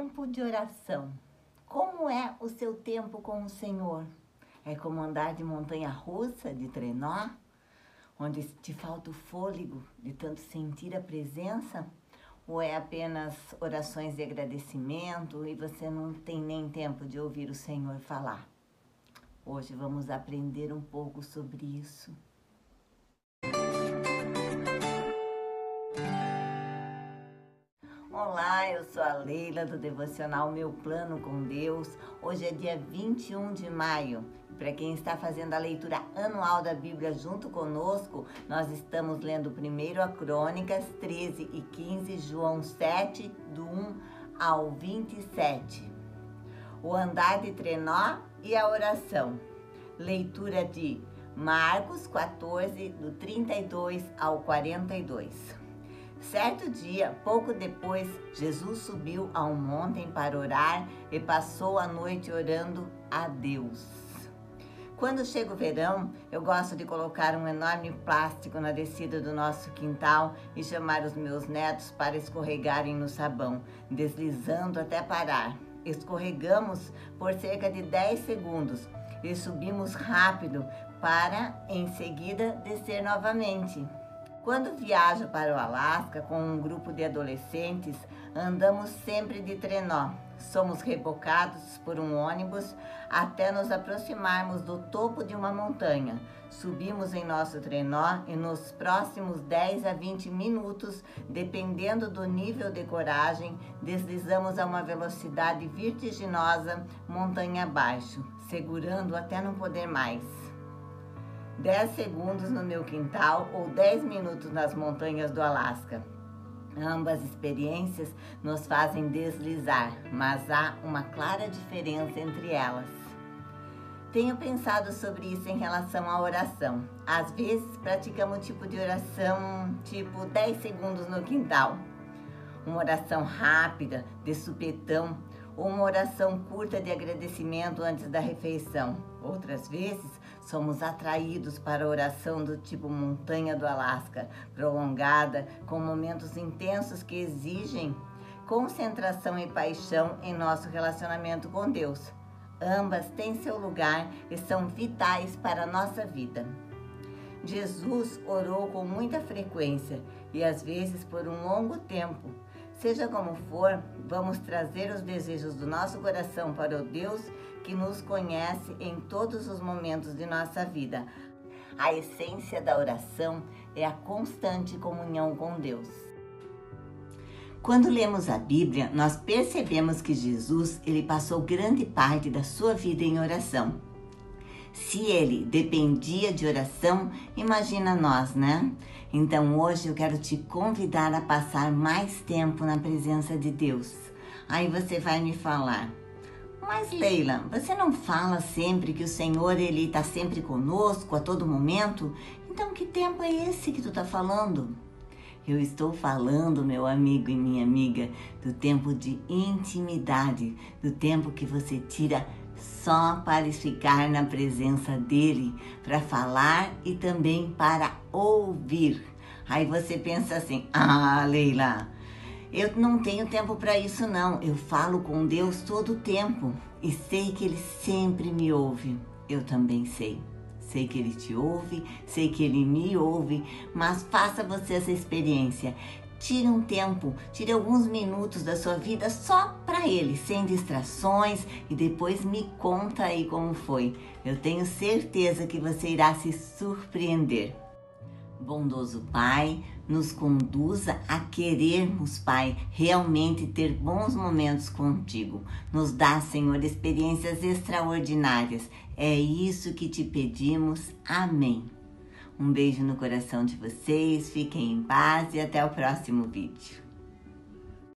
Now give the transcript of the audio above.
tempo de oração. Como é o seu tempo com o Senhor? É como andar de montanha russa, de trenó, onde te falta o fôlego de tanto sentir a presença? Ou é apenas orações de agradecimento e você não tem nem tempo de ouvir o Senhor falar? Hoje vamos aprender um pouco sobre isso. Eu sou a Leila do Devocional Meu Plano com Deus. Hoje é dia 21 de maio. Para quem está fazendo a leitura anual da Bíblia junto conosco, nós estamos lendo primeiro a Crônicas 13 e 15, João 7, do 1 ao 27. O andar de trenó e a oração. Leitura de Marcos 14, do 32 ao 42. Certo dia, pouco depois, Jesus subiu a um monte para orar e passou a noite orando a Deus. Quando chega o verão, eu gosto de colocar um enorme plástico na descida do nosso quintal e chamar os meus netos para escorregarem no sabão, deslizando até parar. Escorregamos por cerca de 10 segundos e subimos rápido para, em seguida, descer novamente. Quando viajo para o Alasca com um grupo de adolescentes, andamos sempre de trenó. Somos rebocados por um ônibus até nos aproximarmos do topo de uma montanha. Subimos em nosso trenó e nos próximos 10 a 20 minutos, dependendo do nível de coragem, deslizamos a uma velocidade vertiginosa montanha abaixo, segurando até não poder mais. 10 segundos no meu quintal ou 10 minutos nas montanhas do Alasca. Ambas experiências nos fazem deslizar, mas há uma clara diferença entre elas. Tenho pensado sobre isso em relação à oração. Às vezes praticamos um tipo de oração tipo 10 segundos no quintal. Uma oração rápida, de supetão, ou uma oração curta de agradecimento antes da refeição. Outras vezes, somos atraídos para a oração do tipo montanha do Alasca, prolongada, com momentos intensos que exigem concentração e paixão em nosso relacionamento com Deus. Ambas têm seu lugar e são vitais para a nossa vida. Jesus orou com muita frequência e às vezes por um longo tempo Seja como for, vamos trazer os desejos do nosso coração para o Deus que nos conhece em todos os momentos de nossa vida. A essência da oração é a constante comunhão com Deus. Quando lemos a Bíblia, nós percebemos que Jesus, ele passou grande parte da sua vida em oração. Se ele dependia de oração, imagina nós, né? Então hoje eu quero te convidar a passar mais tempo na presença de Deus. Aí você vai me falar, mas Leila, você não fala sempre que o Senhor ele está sempre conosco a todo momento? Então que tempo é esse que tu está falando? Eu estou falando, meu amigo e minha amiga, do tempo de intimidade, do tempo que você tira só para ficar na presença dele, para falar e também para ouvir. Aí você pensa assim: ah, Leila, eu não tenho tempo para isso, não. Eu falo com Deus todo o tempo e sei que Ele sempre me ouve. Eu também sei. Sei que Ele te ouve, sei que Ele me ouve, mas faça você essa experiência. Tire um tempo, tire alguns minutos da sua vida só para ele, sem distrações e depois me conta aí como foi. Eu tenho certeza que você irá se surpreender. Bondoso Pai, nos conduza a querermos, Pai, realmente ter bons momentos contigo. Nos dá, Senhor, experiências extraordinárias. É isso que te pedimos. Amém. Um beijo no coração de vocês, fiquem em paz e até o próximo vídeo.